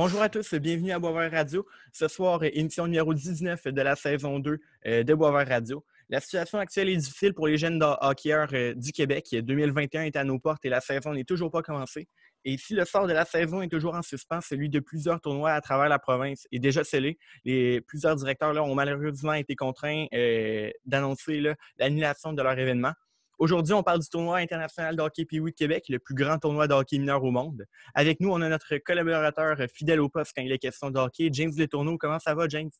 Bonjour à tous, bienvenue à Boisvert Radio. Ce soir, émission numéro 19 de la saison 2 euh, de Boisvert Radio. La situation actuelle est difficile pour les jeunes hockeyeurs euh, du Québec. 2021 est à nos portes et la saison n'est toujours pas commencée. Et si le sort de la saison est toujours en suspens, celui de plusieurs tournois à travers la province est déjà scellé. Les, plusieurs directeurs ont malheureusement été contraints euh, d'annoncer l'annulation de leur événement. Aujourd'hui, on parle du tournoi international de hockey Pee-Wee de Québec, le plus grand tournoi de hockey mineur au monde. Avec nous, on a notre collaborateur fidèle au poste quand il est question de hockey, James Letourneau. Comment ça va, James?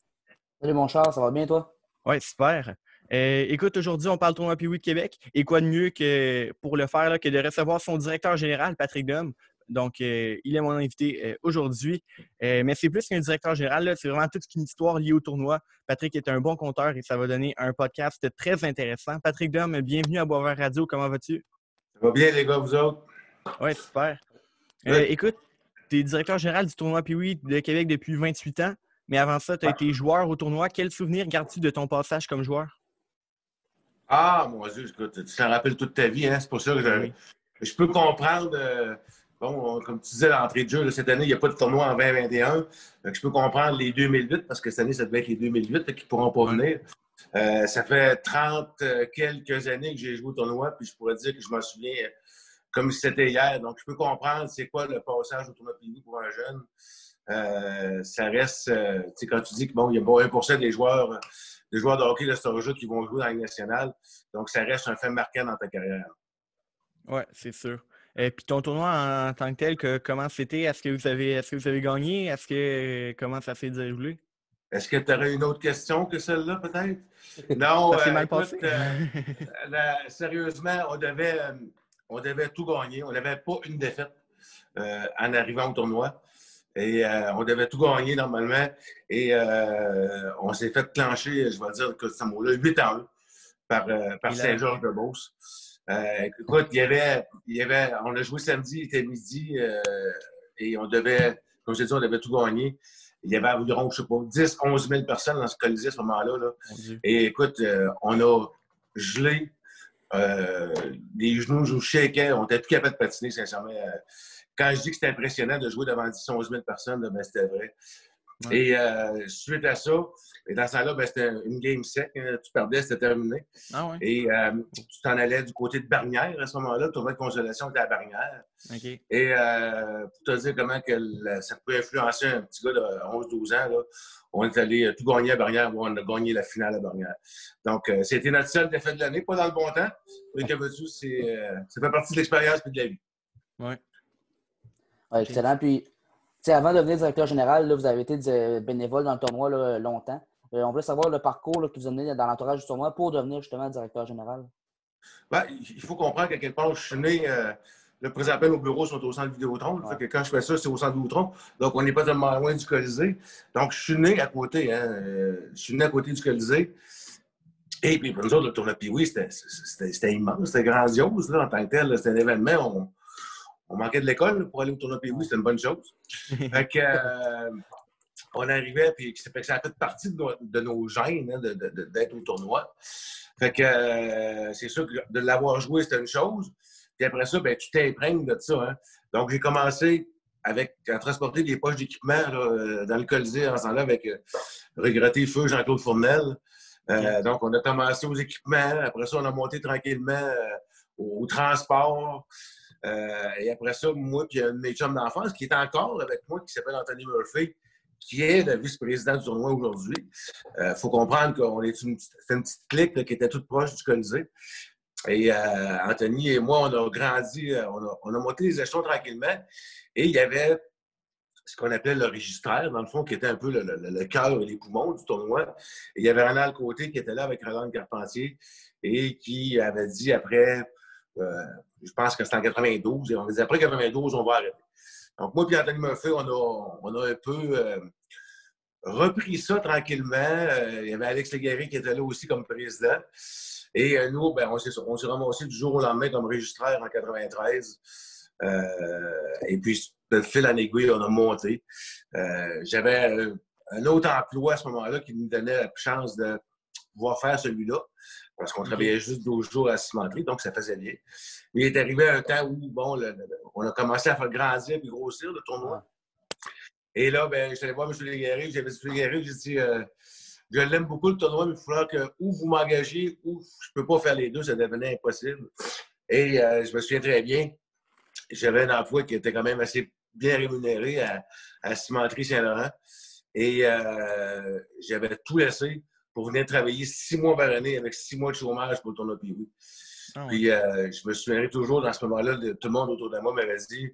Salut, mon Charles, ça va bien, toi? Oui, super. Euh, écoute, aujourd'hui, on parle du tournoi Pee-Wee de Québec. Et quoi de mieux que pour le faire que de recevoir son directeur général, Patrick Dom, donc, euh, il est mon invité euh, aujourd'hui. Euh, mais c'est plus qu'un directeur général. C'est vraiment toute une histoire liée au tournoi. Patrick est un bon compteur et ça va donner un podcast très intéressant. Patrick Dom, bienvenue à Boisvert Radio. Comment vas-tu? Ça va bien, les gars, vous autres? Oui, super. écoute, tu es directeur général du tournoi Pee-Wee de Québec depuis 28 ans. Mais avant ça, tu as été joueur au tournoi. Quel souvenir gardes-tu de ton passage comme joueur? Ah, mon Dieu, écoute, tu t'en rappelles toute ta vie. Hein? C'est pour ça que je peux comprendre bon, comme tu disais, l'entrée de jeu, cette année, il n'y a pas de tournoi en 2021. je peux comprendre les 2008, parce que cette année, ça devait être les 2008 qui ne pourront pas venir. Euh, ça fait 30 euh, quelques années que j'ai joué au tournoi, puis je pourrais dire que je m'en souviens euh, comme si c'était hier. Donc, je peux comprendre c'est quoi le passage au tournoi Pini pour un jeune. ça reste, tu sais, quand tu dis qu'il bon, y a 1 des joueurs, des joueurs de hockey de ce jeu qui vont jouer dans la nationale. Donc, ça reste un fait marquant dans ta carrière. Oui, c'est sûr. Et puis ton tournoi en, tant que tel, que, comment c'était? Est-ce que vous avez est-ce que vous avez gagné? Est-ce que comment ça s'est déroulé? Est-ce que tu aurais une autre question que celle-là, peut-être? Non, ça euh, mal passé. Euh, sérieusement, on devait, euh, on devait tout gagner. On n'avait pas une défaite en arrivant au tournoi. Et on devait tout gagner normalement. Et on s'est fait clencher, je vais dire que ce mot-là, 8 ans par, par Saint-Georges-de-Beauce. Euh, écoute, il y, avait, il y avait, on a joué samedi, il était midi, euh, et on devait, comme je l'ai dit, on devait tout gagner. Il y avait environ, je sais pas, 10, 11 000 personnes dans ce colisée à ce moment-là. Là. Et écoute, euh, on a gelé, les genoux nous shakaient, on n'était plus capable de patiner, sincèrement. Quand je dis que c'était impressionnant de jouer devant 10, 11 000 personnes, ben, c'était vrai. Et euh, suite à ça, et dans ce temps-là, ben, c'était une game sec. Hein. tu perdais, c'était terminé. Ah et euh, tu t'en allais du côté de Barnière à ce moment-là. Tu de consolation était à Barnière. Et euh, pour te dire comment que ça pouvait influencer un petit gars de 11-12 ans, là, on est allé tout gagner à Barnière. on a gagné la finale à Barnière. Donc, c'était notre seul défaite de l'année, pas dans le bon temps. Mais que veux-tu, ça fait partie de l'expérience et de la vie. Oui. Ouais, excellent. Puis, avant de devenir directeur général, vous avez été bénévole dans le tournoi longtemps. Euh, on veut savoir le parcours que vous avez dans l'entourage du tournoi pour devenir justement directeur général. Ben, il faut comprendre qu'à quelque part, je suis né. Euh, le présentement, nos bureaux sont au centre Vidéotron. que quand je fais ça, c'est au centre Vidéotron. Donc, on n'est pas tellement loin du Colisée. Donc, je suis né à côté. Hein, euh, je suis né à côté du Colisée. Et puis, pour nous autres, le tournoi Puis oui, c'était immense, c'était grandiose là, en tant que tel. C'était un événement on manquait de l'école pour aller au tournoi pays, c'était une bonne chose. fait que, euh, on arrivait, puis ça a fait partie de nos, gènes hein, d'être au tournoi. Fait que euh, c'est sûr que de l'avoir joué, c'était une chose. Puis après ça, ben, tu t'imprègnes de ça. Hein. Donc, j'ai commencé avec, à transporter des poches d'équipement euh, dans le Colisée en là avec le regretté feu Jean-Claude Fournel. Donc, on a commencé aux équipements. Après ça, on a monté tranquillement au transport. Euh, et après ça, moi, puis un de mes chums d'enfance qui est encore avec moi, qui s'appelle Anthony Murphy, qui est le vice-président du tournoi aujourd'hui. Il euh, faut comprendre qu'on est une, petite clique qui était toute proche du Colisée. Et euh, Anthony et moi, on a grandi, on a, monté les échelons tranquillement. Et il y avait ce qu'on appelait le registraire, dans le fond, qui était un peu le, cœur et les poumons du tournoi. Et il y avait Ronald Côté qui était là avec Roland Carpentier et qui avait dit après euh, je pense que c'était en 92. Et on disait après 92, on va arrêter. Donc, moi et Anthony Murphy, on a, on a un peu euh, repris ça tranquillement. Euh, il y avait Alex Légaré qui était là aussi comme président. Et nous, ben, on s'est ramassé du jour au lendemain comme registraire en 93. et puis, de fil en aiguille, on a monté. J'avais un autre emploi à ce moment-là qui nous donnait la chance de pouvoir faire celui-là parce qu'on travaillait juste 12 jours à la cimenterie, donc ça faisait bien. Mais il est arrivé un temps où, bon, on a commencé à faire grandir et grossir le tournoi. Et là, ben, je suis allé voir M. Légaré. J'avais dit, M. Légaré, j'ai dit, euh, je l'aime beaucoup le tournoi, mais il faudra que ou vous m'engagez ou je ne peux pas faire les deux, ça devenait impossible. Et euh, je me souviens très bien, j'avais un emploi qui était quand même assez bien rémunéré à, à Cimenterie Saint-Laurent. Et euh, j'avais tout laissé pour venir travailler six mois par année avec six mois de chômage pour tournoi Puis ah Puis euh, je me souviendrai toujours dans ce moment-là, tout le monde autour de moi m'avait dit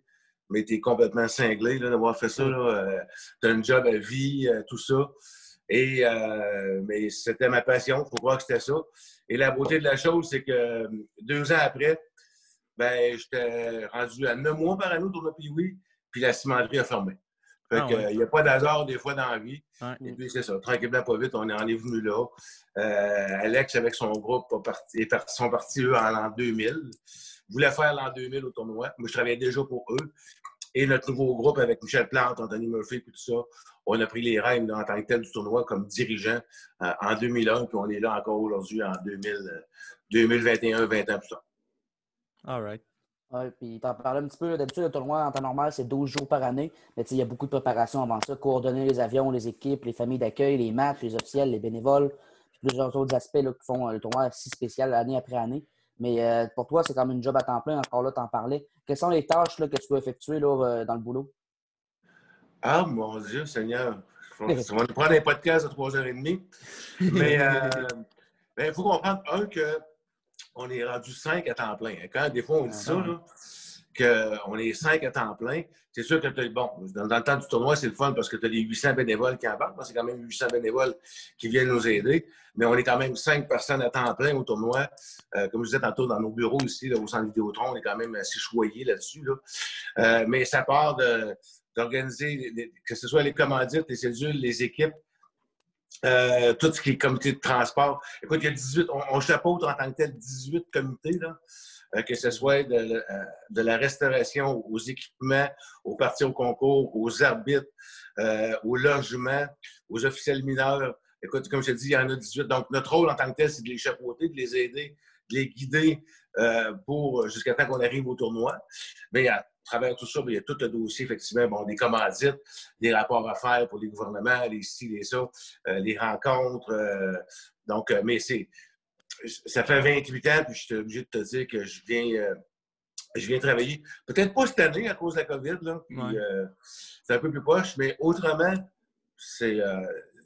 Mais t'es complètement cinglé d'avoir fait ça. Euh, t'as un job à vie, tout ça. Et mais c'était ma passion, il faut croire que c'était ça. Et la beauté de la chose, c'est que deux ans après, ben, j'étais rendu à neuf mois par année au tournoi Puis puis la cimenterie a fermé. Fait ah il n'y a pas d'hasard des fois dans la vie. Et puis c'est ça, tranquillement, pas vite, on en est venu là. Euh, Alex, avec son groupe, sont partis, eux, en l'an 2000. voulaient faire l'an 2000 au tournoi. Moi, je travaillais déjà pour eux. Et notre nouveau groupe avec Michel Plante, Anthony Murphy, tout ça, on a pris les rênes en tant que tel du tournoi comme dirigeant euh, en 2001, puis on est là encore aujourd'hui en 2021, 20 ans plus tard. All right. Oui, puis tu en parlais un petit peu. D'habitude, le tournoi en temps normal, c'est 12 jours par année. Mais il y a beaucoup de préparation avant ça. Coordonner les avions, les équipes, les familles d'accueil, les matchs, les officiels, les bénévoles, plusieurs autres aspects qui font euh, le tournoi si spécial année après année. Mais euh, pour toi, c'est même une job à temps plein. Encore là, tu en parlais. Quelles sont les tâches là, que tu dois effectuer là, euh, dans le boulot? Ah, mon Dieu, Seigneur. On va nous prendre un podcast à 3h30. Mais il faut comprendre, un, que on est rendu cinq à temps plein. Quand des fois on dit ça, qu'on est cinq à temps plein, c'est sûr que bon, dans, le temps du tournoi, c'est le fun parce que tu as les 800 bénévoles qui embarquent. C'est quand même 800 bénévoles qui viennent nous aider. Mais on est quand même cinq personnes à temps plein au tournoi. Euh, comme je disais tantôt, dans nos bureaux ici, au centre Vidéotron, on est quand même assez choyés là-dessus. Euh, mais ça part d'organiser, que ce soit les commandites, les cellules, les équipes, euh, tout ce qui est comité de transport. Écoute, il y a 18, on, on chapeaute en tant que tel 18 comités, là, euh, que ce soit de, euh, de, la restauration aux équipements, aux parties au concours, aux arbitres, au logement, aux officiels mineurs. Écoute, comme je te dis, il y en a 18. Donc, notre rôle en tant que tel, c'est de les chapeauter, de les aider, de les guider pour jusqu'à temps qu'on arrive au tournoi. Mais travers tout ça, il y a tout le dossier, effectivement, bon, des commandites, des rapports à faire pour les gouvernements, les ci, les ça, euh, les rencontres. Euh, donc, euh, mais c'est. Ça fait 28 ans, puis je suis obligé de te dire que je viens, je viens travailler. Peut-être pas cette année à cause de la COVID, là, puis c'est un peu plus proche, mais autrement, c'est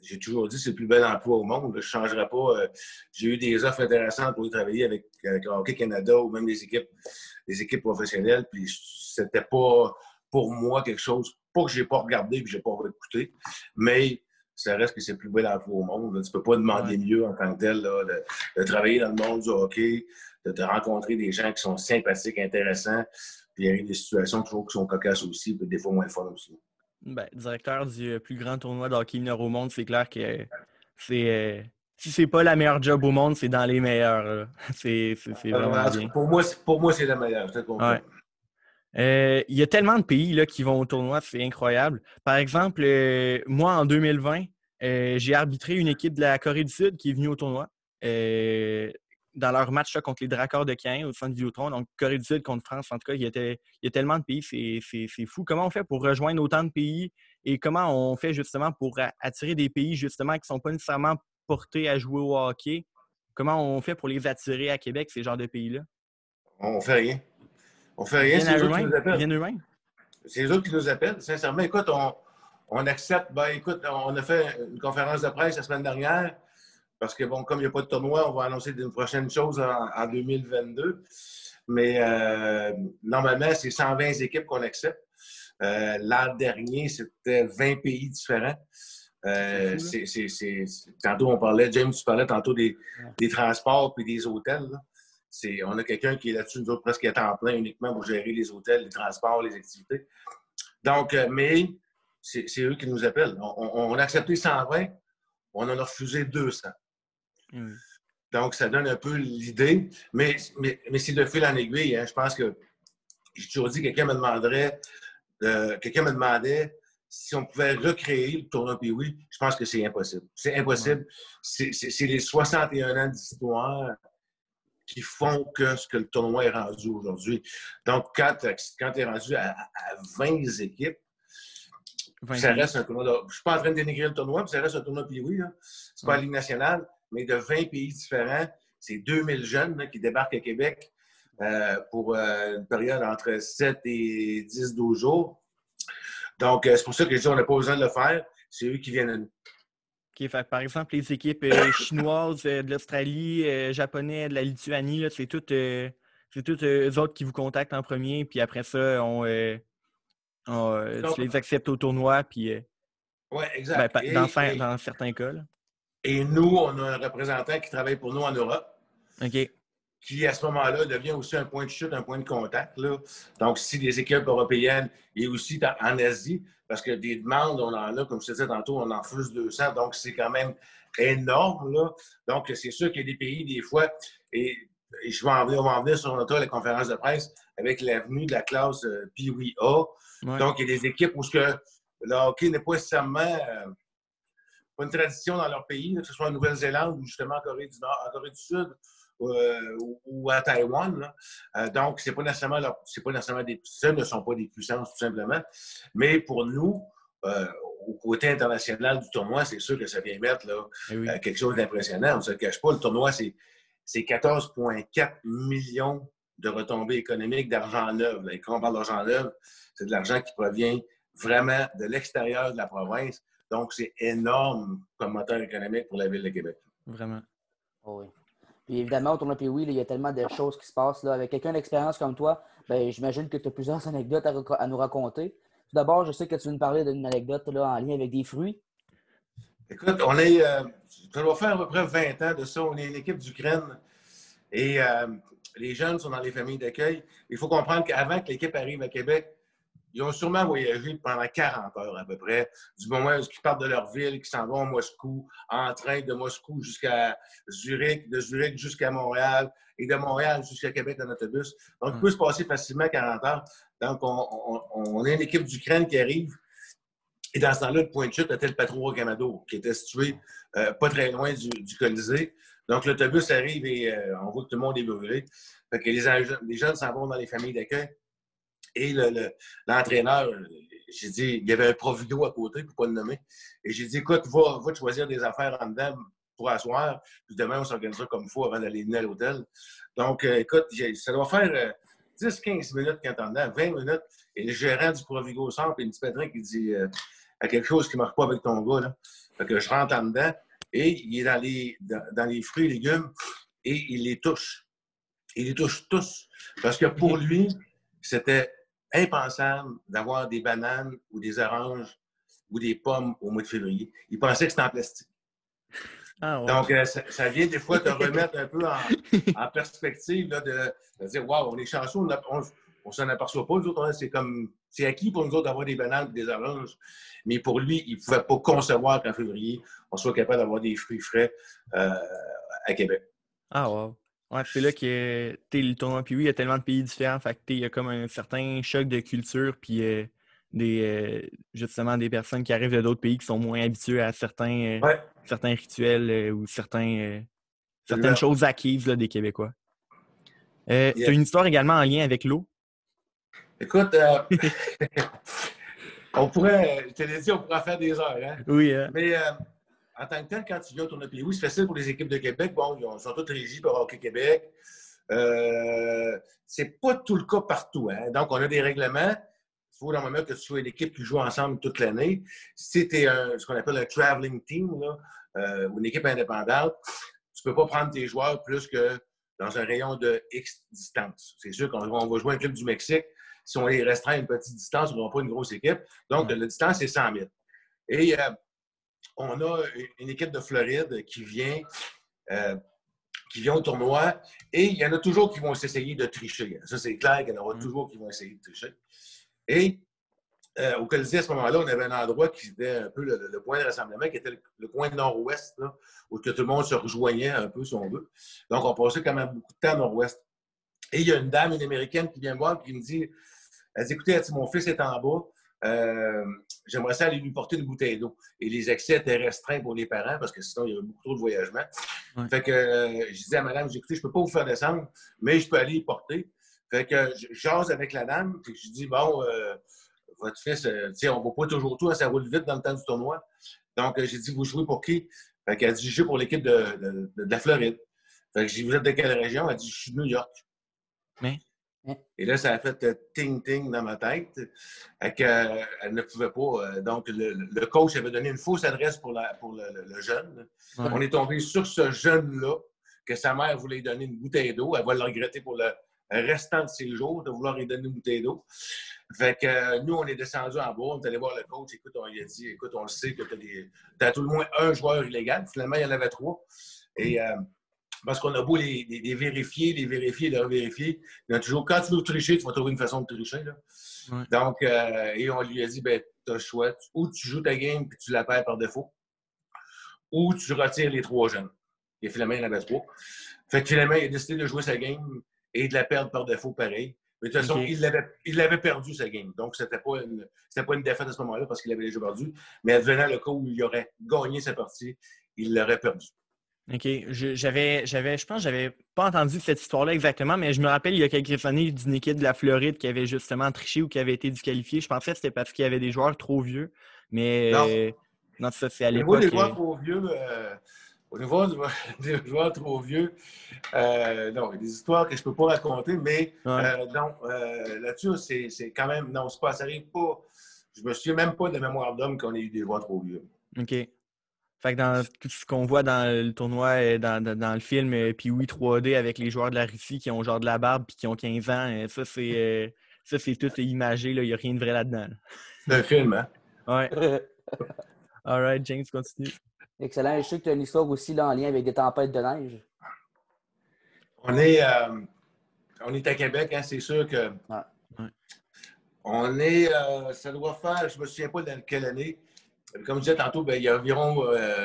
j'ai toujours dit que c'est le plus bel emploi au monde. Je ne changerai pas. j'ai eu des offres intéressantes pour y travailler avec, avec Hockey Canada ou même des équipes, des équipes professionnelles. Puis c'était pas pour moi quelque chose, pas que j'ai pas regardé et que j'ai pas écouté, mais ça reste que c'est le plus bel emploi au monde. Tu peux pas demander mieux en tant que tel de, travailler dans le monde du hockey, de, rencontrer des gens qui sont sympathiques, intéressants, puis il y a des situations toujours qui sont cocasses aussi, puis des fois moins fun aussi. Ben, directeur du euh, plus grand tournoi de hockey mineur au monde, c'est clair que c'est. Euh, si c'est pas la meilleure job au monde, c'est dans les meilleurs. C'est vraiment euh, bien. Pour moi, pour moi c'est la meilleure. Euh, il y a tellement de pays là, qui vont au tournoi, c'est incroyable. Par exemple, euh, moi, en 2020, euh, j'ai arbitré une équipe de la Corée du Sud qui est venue au tournoi dans leur match contre les Dracors de Caen au centre Vidéotron. Donc, Corée du Sud contre France, en tout cas, il y a, il y a tellement de pays, c'est fou. Comment on fait pour rejoindre autant de pays et comment on fait justement pour attirer des pays justement qui ne sont pas nécessairement portés à jouer au hockey? Comment on fait pour les attirer à Québec, ces genres de pays-là? On fait rien. On fait rien, c'est eux qui nous appellent. C'est eux qui nous appellent. Sincèrement, écoute, on, accepte. Ben, écoute, on a fait une conférence de presse la semaine dernière parce que, bon, comme il n'y a pas de tournoi, on va annoncer une prochaine chose en, 2022. Mais euh, normalement, c'est 120 équipes qu'on accepte. Euh, l'an dernier, c'était 20 pays différents. Euh, tantôt, on parlait, James, tu parlais tantôt des, transports et des hôtels on a quelqu'un qui est là-dessus, nous autres, presque à temps plein uniquement pour gérer les hôtels, les transports, les activités. Donc, mais c'est eux qui nous appellent. On, a accepté 120, on en a refusé 200. Donc, ça donne un peu l'idée, mais, mais, c'est de fil en aiguille. Hein. Je pense que j'ai toujours dit, quelqu'un me demanderait, euh, quelqu'un me demandait si on pouvait recréer le tournoi puis oui, je pense que c'est impossible. C'est impossible. C'est les 61 ans d'histoire qui font que ce que le tournoi est rendu aujourd'hui. Donc, quand, quand tu es rendu à, 20 équipes, Ça reste un tournoi. De... Je ne suis pas en train de dénigrer le tournoi, puis ça reste un tournoi puis oui. C'est pas la Ligue nationale, mais de 20 pays différents. C'est 2000 jeunes qui débarquent à Québec euh, pour euh, une période entre 7 et 10, 12 jours. Donc, euh, c'est pour ça que je dis on n'a pas besoin de le faire. C'est eux qui viennent à nous. par exemple, les équipes chinoises de l'Australie, japonais, de la Lituanie, c'est toutes, toutes eux autres qui vous contactent en premier, puis après ça, on, tu les acceptes au tournoi, puis. oui, exact. Ben, dans, dans, certains cas. Et nous, on a un représentant qui travaille pour nous en Europe. OK qui, à ce moment-là, devient aussi un point de chute, un point de contact. Là. Donc, si les équipes européennes et aussi en Asie, parce que des demandes, on en a, comme je te disais tantôt, on en fait 200, donc c'est quand même énorme. Là. Donc, c'est sûr qu'il y a des pays, des fois, et, je vais en venir, on va en venir sur notre la conférence de presse avec l'avenue de la classe euh, A. Donc, il y a des équipes où ce que le hockey n'est pas nécessairement euh, une tradition dans leur pays, que ce soit en Nouvelle-Zélande ou justement en Corée du Nord, en Corée du Sud. Euh, ou à Taïwan. Euh, donc, c'est pas nécessairement, pas nécessairement des, ce ne sont pas des puissances tout simplement. Mais pour nous, euh, au côté international du tournoi, c'est sûr que ça vient mettre là, eh quelque chose d'impressionnant. On ne se cache pas. Le tournoi, c'est, 14,4 millions de retombées économiques d'argent neuf. Et quand on parle d'argent neuf, c'est de l'argent qui provient vraiment de l'extérieur de la province. Donc, c'est énorme comme moteur économique pour la Ville de Québec. Vraiment. Oh oui. Puis évidemment, au tournoi oui, il y a tellement de choses qui se passent. Là. Avec quelqu'un d'expérience comme toi, ben, j'imagine que tu as plusieurs anecdotes à, nous raconter. Tout d'abord, je sais que tu veux nous parler d'une anecdote là, en lien avec des fruits. Écoute, on est. Euh, ça doit faire à peu près 20 ans de ça. On est une équipe d'Ukraine et euh, les jeunes sont dans les familles d'accueil. Il faut comprendre qu'avant que l'équipe arrive à Québec, ils ont sûrement voyagé pendant 40 heures à peu près, du moment où ils partent de leur ville, qui s'en vont à Moscou, en train de Moscou jusqu'à Zurich, de Zurich jusqu'à Montréal et de Montréal jusqu'à Québec en autobus. Donc, il peut se passer facilement 40 heures. Donc, on, on, a une équipe d'Ukraine qui arrive. Et dans ce temps-là, le point de chute était le Patro Camado, qui était situé euh, pas très loin du, Colisée. Donc, l'autobus arrive et euh, on voit que tout le monde est brûlé. Fait que les, les jeunes s'en vont dans les familles d'accueil. Et l'entraîneur, j'ai dit, il y avait un Provido à côté, pour ne pas le nommer. Et j'ai dit, écoute, va, choisir des affaires en dedans pour asseoir. Puis demain, on s'organisera comme il faut avant d'aller dîner à l'hôtel. Donc, euh, écoute, ça doit faire 10-15 euh, minutes quand en dedans, 20 minutes. Et le gérant du Provigo sort, puis une petite Patrick qui dit, euh, a quelque chose qui ne marche pas avec ton gars. Là. Fait que je rentre en dedans et il est dans les, dans les fruits et légumes et il les touche. Il les touche tous. Parce que pour lui, c'était impensable d'avoir des bananes ou des oranges ou des pommes au mois de février. Ils pensaient que c'était en plastique. Ah, Donc, euh, ça, vient des fois te remettre un peu en, perspective là, de, dire Waouh, on est chanceux, on ne s'en aperçoit pas. Nous autres, hein, c'est comme c'est acquis pour nous autres d'avoir des bananes et des oranges. Mais pour lui, il ne pouvait pas concevoir qu'en février, on soit capable d'avoir des fruits frais euh, à Québec. Ah, wow. Ouais, c'est là que le tournoi. Puis oui, il y a tellement de pays différents. Fait que il y a comme un certain choc de culture. Puis euh, des, euh, justement des personnes qui arrivent de d'autres pays qui sont moins habitués à certains, euh, certains rituels ou certains, certaines choses acquises là, des Québécois. Tu as une histoire également en lien avec l'eau? Écoute, on pourrait, je te l'ai dit, on pourrait faire des heures. Hein? Oui. Hein. Mais en tant que tel, quand tu viens au tournoi pays, oui, c'est facile pour les équipes de Québec. Bon, ils sont toutes régies par Hockey Québec. Euh, c'est pas tout le cas partout. Hein? Donc, on a des règlements. Il faut normalement que tu sois une équipe qui joue ensemble toute l'année. Si tu es ce qu'on appelle un traveling team, euh, ou une équipe indépendante, tu ne peux pas prendre tes joueurs plus que dans un rayon de X distance. C'est sûr qu'on va jouer un club du Mexique. Si on les restreint à une petite distance, on n'aura pas une grosse équipe. Donc, la distance, c'est 100 000. Et euh, on a une équipe de Floride qui vient, euh, qui vient au tournoi et il y en a toujours qui vont essayer de tricher. Ça, c'est clair qu'il y en aura mm. toujours qui vont essayer de tricher. Et euh, au Colisée, à ce moment-là, on avait un endroit qui était un peu le, point de rassemblement, qui était le, coin nord-ouest, où tout le monde se rejoignait un peu, si on veut. Donc, on passait quand même beaucoup de temps nord-ouest. Et il y a une dame, une Américaine, qui vient me voir et qui me dit, elle dit, écoutez, mon fils est en bas, euh, j'aimerais ça aller lui porter une bouteille d'eau. Et les accès étaient restreints pour les parents parce que sinon, il y avait beaucoup trop de voyagement. Fait que euh, je disais à madame, écoutez, je ne peux pas vous faire descendre, mais je peux aller y porter. Fait que je jase avec la dame, puis je dis, bon, euh, votre fils, euh, on ne va pas toujours tout, hein, ça roule vite dans le temps du tournoi. Donc, j'ai dit, vous jouez pour qui? Fait qu'elle a dit, je joue pour l'équipe de, la Floride. Fait que j'ai dit, vous êtes de quelle région? Elle a dit, je suis de New York. Mais? Et là, ça a fait ting-ting dans ma tête. Et qu'elle ne pouvait pas. Donc, le, coach avait donné une fausse adresse pour, la, pour le, jeune. On est tombé sur ce jeune-là, que sa mère voulait lui donner une bouteille d'eau. Elle va le regretter pour le restant de ses jours de vouloir lui donner une bouteille d'eau. Fait que euh, nous, on est descendu en bas, on est allé voir le coach. Écoute, on lui a dit, écoute, on le sait que tu as, as, tout le moins un joueur illégal. Finalement, il y en avait trois. Et euh, parce qu'on a beau les, vérifier, les vérifier, les revérifier, il y a toujours, quand tu veux tricher, tu vas trouver une façon de tricher. Donc, euh, et on lui a dit, ben, tu as le choix. Ou tu joues ta game et tu la perds par défaut, ou tu retires les trois jeunes. Et finalement, il en avait trois. Fait que finalement, il a décidé de jouer sa game et de la perdre par défaut pareil. Mais de toute façon, il l'avait perdu sa game. Donc, ce n'était pas, une, pas une défaite à ce moment-là parce qu'il avait déjà perdu. Mais advenant le cas où il aurait gagné sa partie, il l'aurait perdu. OK. J'avais, j'avais, je pense que j'avais pas entendu cette histoire-là exactement, mais je me rappelle il y a quelques années d'une équipe de la Floride qui avait justement triché ou qui avait été disqualifiée. Je pensais que c'était parce qu'il y avait des joueurs trop vieux. Mais non, ça, c'est à l'époque. des joueurs trop vieux, euh, au niveau des joueurs trop vieux, euh, non, il y a des histoires que je ne peux pas raconter, mais euh, non, euh, là-dessus, c'est quand même. Non, pas, ça n'arrive pas. Je me souviens même pas de mémoire d'homme qu'on ait eu des joueurs trop vieux. OK. Fait que dans tout ce qu'on voit dans le tournoi, dans, dans, le film, puis oui, 3D avec les joueurs de la Russie qui ont genre de la barbe puis qui ont 15 ans, ça, c'est ça c'est tout imagé. Il n'y a rien de vrai là-dedans. C'est un film, hein? Ouais. All right, James, continue. Excellent. Je sais que tu as une histoire aussi là, en lien avec des tempêtes de neige. On est, euh, on est à Québec, hein, c'est sûr que. On est. Euh, ça doit faire, je ne me souviens pas de quelle année. Comme je disais tantôt, ben, il y a environ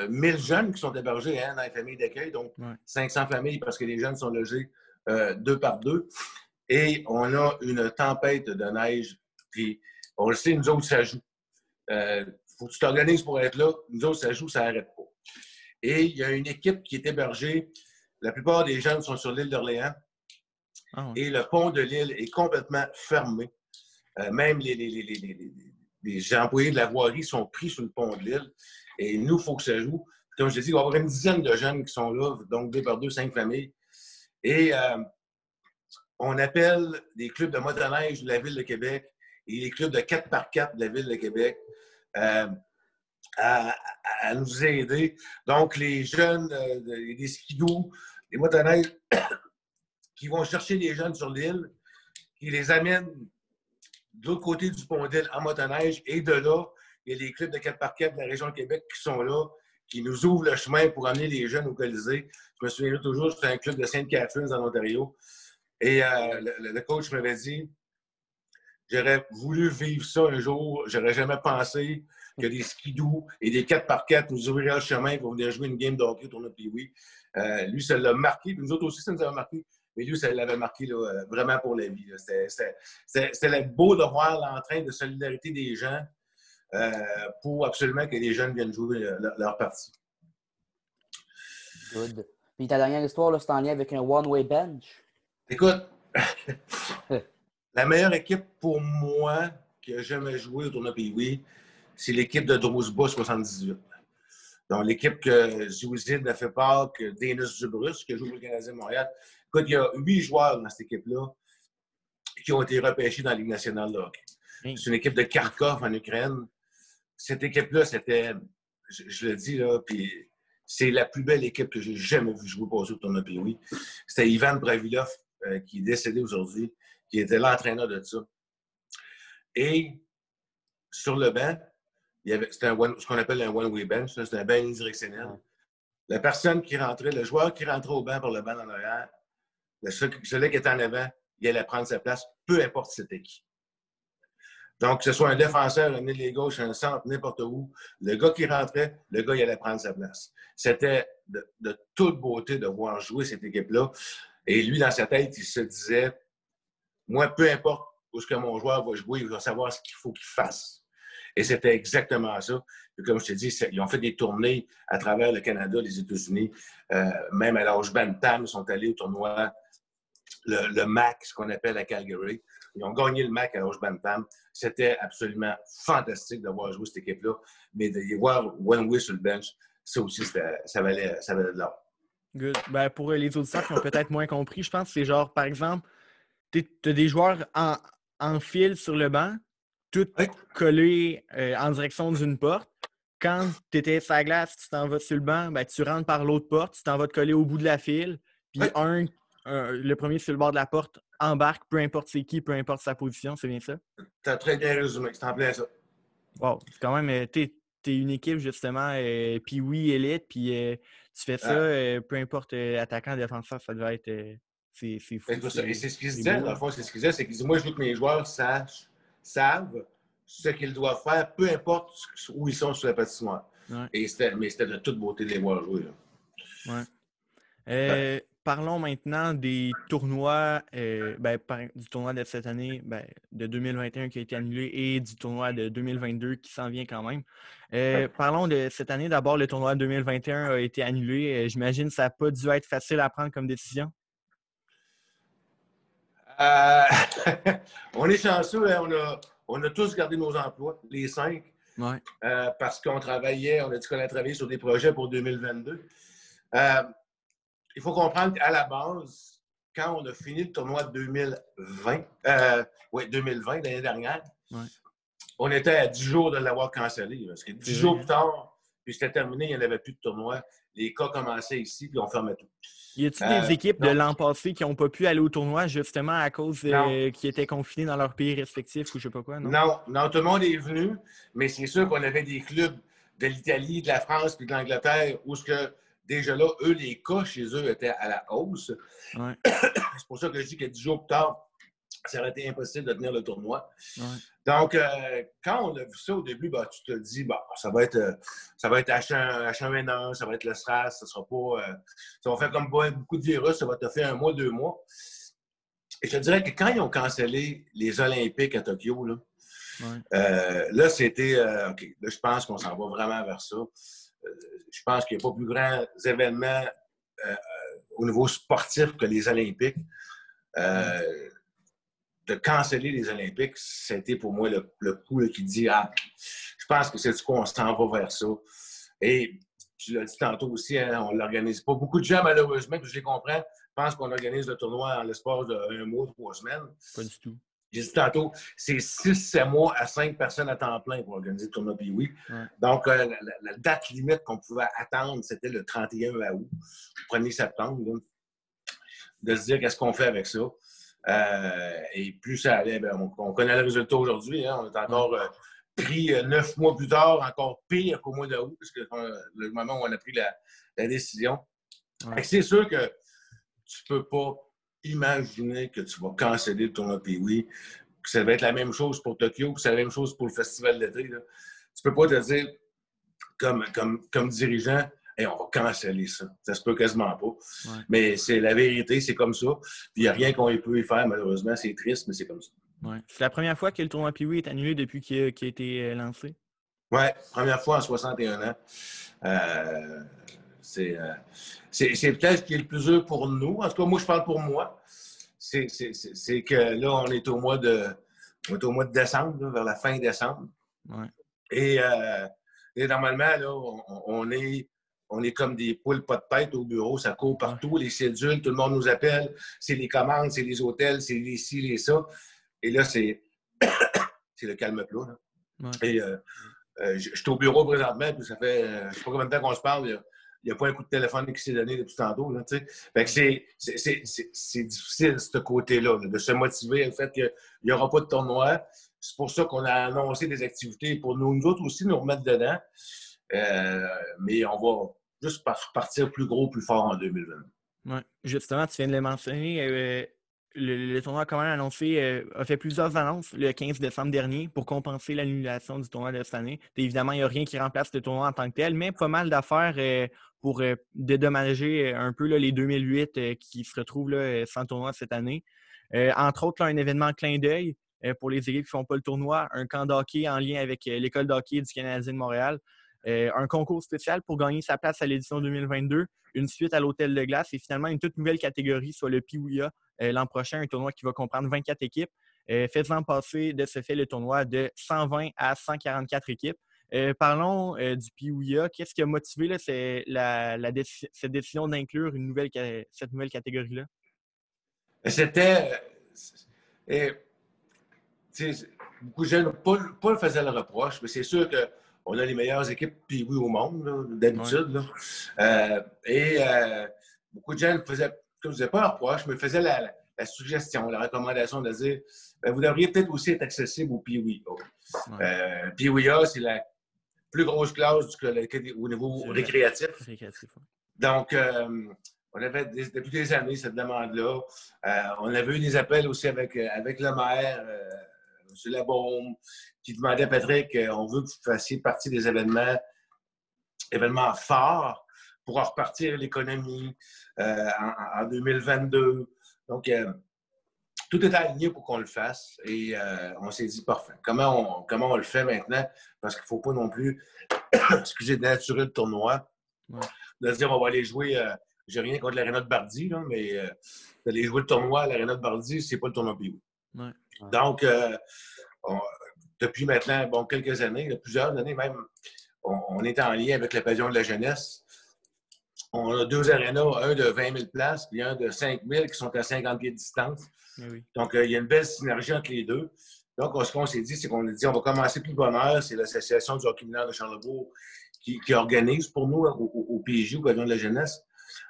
1000 euh, jeunes qui sont hébergés hein, dans les familles d'accueil, donc 500 familles parce que les jeunes sont logés deux par deux. Et on a une tempête de neige. Puis on le sait, nous autres, ça joue faut que tu t'organises pour être là. Nous autres, ça joue, ça n'arrête pas. Et il y a une équipe qui est hébergée. La plupart des jeunes sont sur l'île d'Orléans. Ah Et le pont de l'île est complètement fermé. Euh, même les, les, employés de la voirie sont pris sur le pont de l'île. Et nous, il faut que ça joue. Comme je l'ai dit, il va y avoir une dizaine de jeunes qui sont là, donc deux par deux, cinq familles. Et euh, on appelle des clubs de motoneige de la Ville de Québec et les clubs de 4 par 4 de la Ville de Québec euh, à, nous aider. Donc, les jeunes, euh, des skidoo, des motoneiges qui vont chercher les jeunes sur l'île, qui les amènent de l'autre côté du pont d'île en motoneige. Et de là, il y a les clubs de 4 par 4 de la région de Québec qui sont là, qui nous ouvrent le chemin pour amener les jeunes au Colisée. Je me souviens toujours, c'était un club de Sainte-Catherine en Ontario. Et euh, le, coach m'avait dit J'aurais voulu vivre ça un jour. J'aurais jamais pensé que des skidoo et des 4 par 4 nous ouvriraient le chemin pour venir jouer une game de hockey tournoi puis oui. Euh, lui, ça l'a marqué. nous autres aussi, ça nous a marqué. Mais lui, ça l'avait marqué là, vraiment pour la vie. C'était beau de voir l'entrain de solidarité des gens euh, pour absolument que les jeunes viennent jouer euh, leur, partie. Good. Puis ta dernière histoire, c'est en lien avec un one-way bench. Écoute, La meilleure équipe pour moi qui a jamais joué au tournoi Pee c'est l'équipe de Drosba 78. Donc, l'équipe que Zouzid a fait part, que Denis Dubrus, qui joue au Canadien de Montréal. Écoute, il y a huit joueurs dans cette équipe-là qui ont été repêchés dans la Ligue nationale de hockey. C'est une équipe de Kharkov en Ukraine. Cette équipe-là, c'était, je, le dis là, puis c'est la plus belle équipe que j'ai jamais vue jouer passer au tournoi Pee C'était Ivan Bravilov, euh, qui est décédé aujourd'hui qui était l'entraîneur de ça. Et sur le banc, il y avait, c'était ce qu'on appelle un one-way bench, c'était un banc unidirectionnel. La personne qui rentrait, le joueur qui rentrait au banc par le banc en arrière, celui qui était en avant, il allait prendre sa place, peu importe c'était qui. Donc, que ce soit un défenseur, un ailier gauche, un centre, n'importe où, le gars qui rentrait, le gars, il allait prendre sa place. C'était de, de toute beauté de voir jouer cette équipe-là. Et lui, dans sa tête, il se disait moi, peu importe où ce que mon joueur va jouer, il va savoir ce qu'il faut qu'il fasse. Et c'était exactement ça. comme je te dis, ils ont fait des tournées à travers le Canada, les États-Unis, euh, même à l'âge Bantam, ils sont allés au tournoi, le, le MAC, ce qu'on appelle à Calgary. Ils ont gagné le match à Roche Bantam. C'était absolument fantastique d'avoir joué cette équipe-là. Mais de voir One Way sur le bench, ça aussi, ça valait, ça valait de l'or. Good. Ben, pour les auditeurs qui ont peut-être moins compris, je pense que c'est genre, par exemple, tu as des joueurs en, en, fil sur le banc, tout collés euh, en direction d'une porte. Quand tu étais sur la glace, tu t'en vas sur le banc, ben, tu rentres par l'autre porte, tu t'en vas te coller au bout de la file. Puis un, le premier sur le bord de la porte embarque, peu importe c'est qui, peu importe sa position, c'est bien ça? Tu as très bien résumé, c'est en plein ça. Wow, c'est quand même, euh, tu es, une équipe justement, euh, puis oui, élite, puis tu fais ça, ah. peu importe attaquant, défenseur, ça devrait être. c'est fou. Et c'est ce qu'il se disait, dans le fond, c'est ce qu'il disait, c'est qu'il dit Moi, je veux que mes joueurs sachent, savent ce qu'ils doivent faire, peu importe où ils sont sur la patinoire. Et mais c'était de toute beauté de les voir jouer. Là. Ouais. Parlons maintenant des tournois, euh, ben, du tournoi de cette année, ben, de 2021 qui a été annulé et du tournoi de 2022 qui s'en vient quand même. Euh, parlons de cette année. D'abord, le tournoi de 2021 a été annulé. Euh, j'imagine que ça n'a pas dû être facile à prendre comme décision. on est chanceux. Hein. On, a, on, a, tous gardé nos emplois, les cinq, parce qu'on travaillait, on a dit qu'on a travaillé sur des projets pour 2022 il faut comprendre qu'à la base, quand on a fini le tournoi de 2020, euh, oui, 2020, l'année dernière, on était à 10 jours de l'avoir cancellé. Parce que 10 jours plus tard, puis c'était terminé, il n'y en avait plus de tournoi. Les cas commençaient ici, puis on fermait tout. Y a-t-il des euh, équipes de l'an passé qui n'ont pas pu aller au tournoi justement à cause de, qui étaient confinés dans leur pays respectif ou je ne sais pas quoi? Non? non, non, tout le monde est venu, mais c'est sûr qu'on avait des clubs de l'Italie, de la France puis de l'Angleterre où ce que déjà là, eux, les cas chez eux étaient à la hausse. c'est pour ça que je dis que dix jours plus tard, ça aurait été impossible de tenir le tournoi. Donc, euh, quand on a vu ça au début, bah, tu te dis, ça va être, euh, ça va être H1, H1N1, ça va être le stress, ça sera pas. Euh, ça va faire comme beaucoup de virus, ça va te faire un mois, deux mois. Et je te dirais que quand ils ont cancellé les Olympiques à Tokyo, là, là c'était, OK, là, je pense qu'on s'en va vraiment vers ça je pense qu'il n'y a pas plus grands événements euh, euh, au niveau sportif que les Olympiques. Euh, de canceller les Olympiques, c'était pour moi le, coup qui dit Ah, je pense que c'est du coup, on s'en va vers ça. Et tu l'as dit tantôt aussi, hein, on ne l'organise pas. Beaucoup de gens, malheureusement, que je les comprends, pensent qu'on organise le tournoi en l'espace d'un mois, trois semaines. Pas du tout. J'ai dit tantôt, c'est 6-7 mois à 5 personnes à temps plein pour organiser le tournoi Puis Donc, euh, la, date limite qu'on pouvait attendre, c'était le 31 août, le 1er septembre, de se dire qu'est-ce qu'on fait avec ça. Euh, et plus ça allait, ben, on, connaît le résultat aujourd'hui. Hein. on est encore euh, pris neuf mois plus tard, encore pire qu'au mois d'août, parce que le moment où on a pris la, décision. C'est sûr que tu ne peux pas imaginer que tu vas canceller le tournoi Pee-Wee, que ça va être la même chose pour Tokyo, que c'est la même chose pour le festival d'été. Tu ne peux pas te dire, comme, comme, comme dirigeant, on va canceller ça. Ça se peut quasiment pas. Mais c'est la vérité, c'est comme ça. il n'y a rien qu'on peut y faire, malheureusement. C'est triste, mais c'est comme ça. C'est la première fois que le tournoi Pee-Wee est annulé depuis qu'il a, été euh, lancé? Oui, première fois en 61 ans. Euh, c'est peut-être ce qui est le plus dur pour nous. En tout cas, moi, je parle pour moi. C'est que là, on est au mois de, au mois de décembre, vers la fin décembre. Euh, et, normalement, là, on, est, on est comme des poules pas de tête au bureau. Ça court partout, les cédules, tout le monde nous appelle. C'est les commandes, c'est les hôtels, c'est les ci, les ça. Et là, c'est le calme plat. Et euh, je, suis au bureau présentement, puis ça fait, je ne sais pas combien de temps qu'on se parle n'y a pas un coup de téléphone qui s'est donné depuis tantôt. Là, c'est, difficile, ce côté-là, de se motiver le fait qu'il n'y aura pas de tournoi. C'est pour ça qu'on a annoncé des activités pour nous, nous autres aussi nous remettre dedans. Euh, mais on va juste partir plus gros, plus fort en 2020. Oui, justement, tu viens de le mentionner. Euh, le, tournoi a annoncé, euh, a fait plusieurs annonces le 15 décembre dernier pour compenser l'annulation du tournoi de cette année. évidemment, il n'y a rien qui remplace le tournoi en tant que tel, mais pas mal d'affaires pour euh, dédommager euh, un peu les 2008 euh, qui se retrouvent sans tournoi cette année. entre autres, un événement clin d'œil pour les équipes qui ne font pas le tournoi, un camp d'hockey en lien avec l'école d'hockey du Canadien de Montréal, un concours spécial pour gagner sa place à l'édition 2022, une suite à l'hôtel de glace et finalement une toute nouvelle catégorie, soit le Piouia l'an prochain, un tournoi qui va comprendre 24 équipes. faisant passer de ce fait le tournoi de 120 à 144 équipes. Parlons du PIWIA. Qu'est-ce qui a motivé là, la, cette décision d'inclure une nouvelle, cette nouvelle catégorie-là? C'était. beaucoup de jeunes, Paul, Paul faisait le reproche, mais c'est sûr que on a les meilleures équipes puis oui au monde, d'habitude. Euh, et euh, beaucoup de gens ne faisaient, pas leur proche, mais faisaient la, suggestion, la recommandation de dire ben, vous devriez peut-être aussi être accessible au. Ouais. Euh, c'est la plus grosse classe du, au niveau récréatif. Donc, euh, on avait depuis des années cette demande-là. on avait eu des appels aussi avec, avec le maire M. Labaume, qui demandait à Patrick euh, on veut que vous fassiez partie des événements, événements forts pour repartir l'économie euh, en, 2022. Donc, euh, tout est aligné pour qu'on le fasse et on s'est dit parfait. Comment on, comment on le fait maintenant? Parce qu'il ne faut pas non plus, excusez, dénaturer le tournoi. De se dire on va aller jouer. J'ai rien contre l'Arena de Bardi, mais d'aller jouer le tournoi à l'Arena de Bardi, c'est pas le tournoi Pio. Donc, euh, depuis maintenant, bon, quelques années, plusieurs années même, on, est en lien avec la Pavillon de la jeunesse. On a deux arénas, un de 20 000 places, puis un de 5 000 qui sont à 50 pieds de distance. Donc, euh, il y a une belle synergie entre les deux. Donc, ce qu'on s'est dit, c'est qu'on a dit on va commencer plus heure. C'est l'Association du hockey mineur de Charlebourg qui, organise pour nous au, au, PJ, au Pavillon de la jeunesse.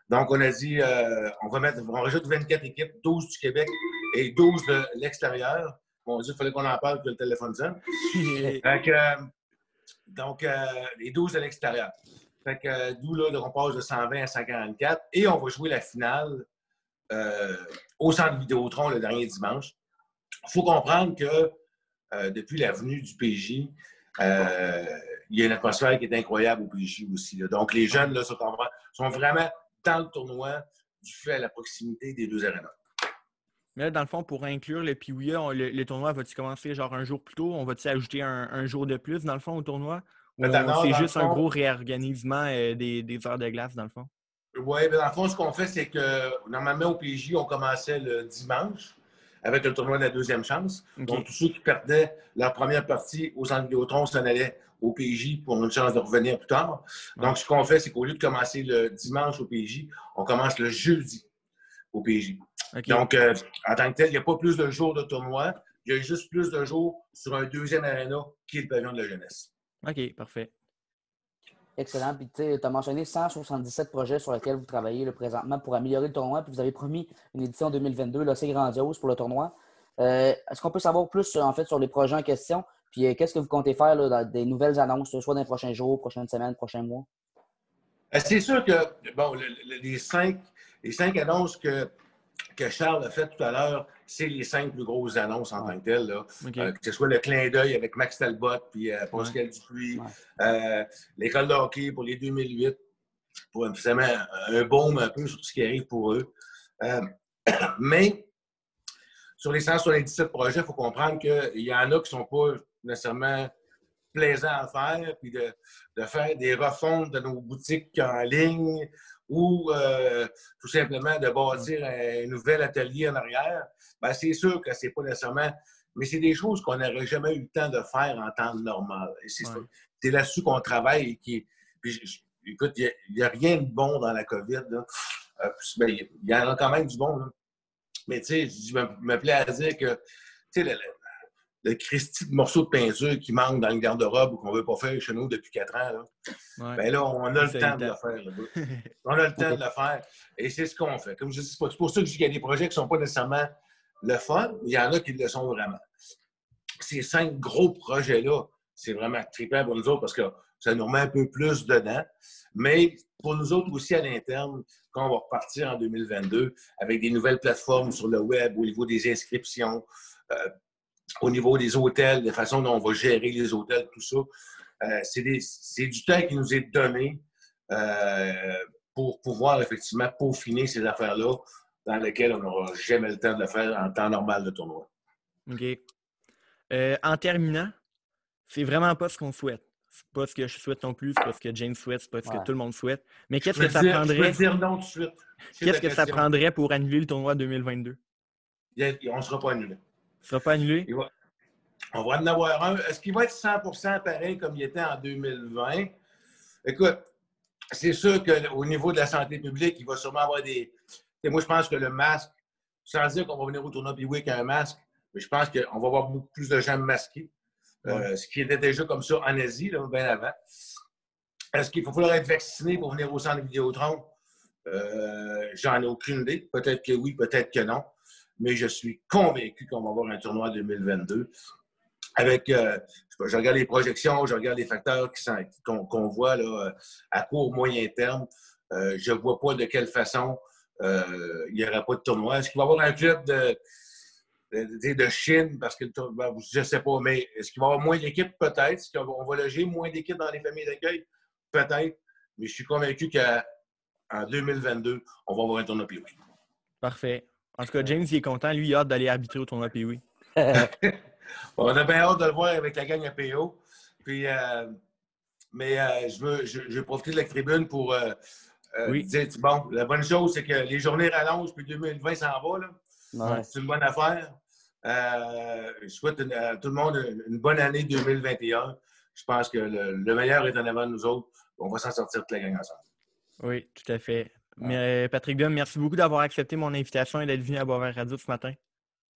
Donc, on a dit, euh, on va mettre, on rajoute 24 équipes, 12 du Québec et 12 de l'extérieur. Mon Dieu, il fallait qu'on en parle que le téléphone sonne. Euh, donc, euh, les 12 de l'extérieur. Fait que d'où là, on passe de 120 à 144 et on va jouer la finale au centre Vidéotron le dernier dimanche. Il faut comprendre que depuis la venue du PJ, il y a une atmosphère qui est incroyable au PJ aussi. Donc, les jeunes là, sont, vraiment dans le tournoi du fait à la proximité des deux arénas. Mais dans le fond, pour inclure le Piouia, le, tournoi va-tu commencer genre un jour plus tôt? On va-tu ajouter un, jour de plus, dans le fond, au tournoi? Ou c'est juste un gros réorganisement euh, des, heures de glace, dans le fond? Oui, dans le fond, ce qu'on fait, c'est que normalement, au PJ, on commençait le dimanche avec le tournoi de la deuxième chance. Donc, tous ceux qui perdaient leur première partie aux Centre Vidéotron s'en allaient au PJ pour une chance de revenir plus tard. Donc, ce qu'on fait, c'est qu'au lieu de commencer le dimanche au PJ, on commence le jeudi au PJ. Donc, euh, en tant que tel, il n'y a pas plus de jours de tournoi. Il y a juste plus de jours sur un deuxième aréna qui est le pavillon de la jeunesse. OK, parfait. Excellent. Puis, tu as mentionné 177 projets sur lesquels vous travaillez présentement pour améliorer le tournoi. Puis, vous avez promis une édition 2022 assez grandiose pour le tournoi. Euh, est-ce qu'on peut savoir plus, en fait, sur les projets en question? Puis, euh, qu'est-ce que vous comptez faire dans des nouvelles annonces, soit dans les prochains jours, prochaines semaines, prochains mois? C'est sûr que, bon, les, cinq, les cinq annonces que que Charles a fait tout à l'heure, c'est les cinq plus grosses annonces en tant que telles. Euh, que ce soit le clin d'œil avec Max Talbot puis euh, Pascal Dupuis, euh, l'école de hockey pour les 2008, pour un baume un peu sur ce qui arrive pour eux. mais sur les 177 projets, il faut comprendre qu'il y en a qui ne sont pas nécessairement plaisants à faire, puis de, de faire des refontes de nos boutiques en ligne, ou euh, tout simplement de bâtir un nouvel atelier en arrière, ben, c'est sûr que c'est pas nécessairement. Mais c'est des choses qu'on n'aurait jamais eu le temps de faire en temps normal. C'est là-dessus qu'on travaille. Et qui, écoute, il n'y a, rien de bon dans la COVID. Euh, ben, il y en a quand même du bon. Mais tu sais, je me, me plais à dire que le Christy de morceau de peinture qui manque dans le garde-robe ou qu'on ne veut pas faire chez nous depuis quatre ans. Là. Ben là, on a le temps de le faire. on a le temps de le faire. Et c'est ce qu'on fait. Comme je dis, c'est pour ça que je dis qu'il y a des projets qui ne sont pas nécessairement le fun, mais il y en a qui le sont vraiment. Ces cinq gros projets-là, c'est vraiment trippant pour nous autres parce que ça nous remet un peu plus dedans. Mais pour nous autres aussi à l'interne, quand on va repartir en 2022 avec des nouvelles plateformes sur le web au niveau des inscriptions, euh, au niveau des hôtels, de la façon dont on va gérer les hôtels, tout ça. Euh, c'est du temps qui nous est donné euh, pour pouvoir effectivement peaufiner ces affaires-là dans lesquelles on n'aura jamais le temps de le faire en temps normal de tournoi. OK. Euh, en terminant, c'est vraiment pas ce qu'on souhaite. C'est pas ce que je souhaite non plus, c'est pas ce que James souhaite, c'est pas ce que tout le monde souhaite. Mais qu'est-ce que ça prendrait? dire non tout de suite. Qu'est-ce que ça prendrait pour annuler le tournoi 2022? on ne sera pas annulé. Ne sera pas annulé? On va en avoir un. Est-ce qu'il va être 100% pareil comme il était en 2020? Écoute, c'est sûr qu'au niveau de la santé publique, il va sûrement avoir des. moi, je pense que le masque, sans dire qu'on va venir au tournoi puis avec un masque, mais je pense qu'on va avoir beaucoup plus de gens masqués. Euh, ce qui était déjà comme ça en Asie, là, bien avant. Est-ce qu'il va falloir être vacciné pour venir au centre de Vidéotron? Euh, J'en ai aucune idée. Peut-être que oui, peut-être que non. Mais je suis convaincu qu'on va avoir un tournoi 2022 avec, euh, je regarde les projections, je regarde les facteurs qu'on voit là, à court, moyen terme. Euh, je ne vois pas de quelle façon euh, il n'y aura pas de tournoi. Est-ce qu'il va y avoir un club de, de, Chine? Parce que ben, je ne sais pas, mais est-ce qu'il va y avoir moins d'équipes? Peut-être. Est-ce qu'on va loger moins d'équipes dans les familles d'accueil? Peut-être. Mais je suis convaincu qu'en 2022, on va avoir un tournoi POI. Parfait. En tout cas, James, il est content. Lui, il a hâte d'aller arbitrer au tournoi POI. on a bien hâte de le voir avec la gang à PO. Puis, euh, mais euh, je, veux, je, vais profiter de la tribune pour euh, dire bon, la bonne chose, c'est que les journées rallongent, puis 2020 s'en va. Là. C'est une bonne affaire. je souhaite à tout le monde une, bonne année 2021. Je pense que le, meilleur est en avant de nous autres. On va s'en sortir toute la gang ensemble. Oui, tout à fait. Mais, Patrick Dom, merci beaucoup d'avoir accepté mon invitation et d'être venu à Boisvert Radio ce matin.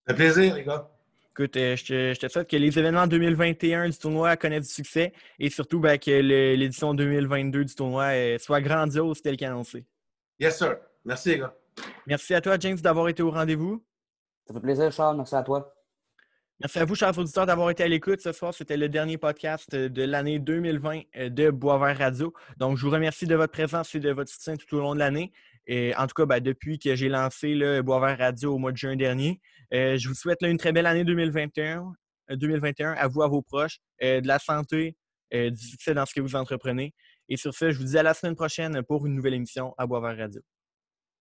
Ça fait plaisir, les gars. Écoute, euh, je, te, souhaite que les événements 2021 du tournoi connaissent du succès et surtout ben, que l'édition 2022 du tournoi euh, soit grandiose tel qu'annoncé. Yes, sir. Merci, les gars. Merci à toi, James, d'avoir été au rendez-vous. Ça fait plaisir, Charles. Merci à toi. Merci à vous, chers auditeurs, d'avoir été à l'écoute. Ce soir, c'était le dernier podcast de l'année 2020 euh, de Boisvert Radio. Donc, je vous remercie de votre présence et de votre soutien tout au long de l'année. Et en tout cas, ben, depuis que j'ai lancé le Boisvert Radio au mois de juin dernier, euh, je vous souhaite une très belle année 2021, 2021 euh, à vous, à vos proches, de la santé, du succès dans ce que vous entreprenez. Et sur ce, je vous dis à la semaine prochaine pour une nouvelle émission à Boisvert Radio.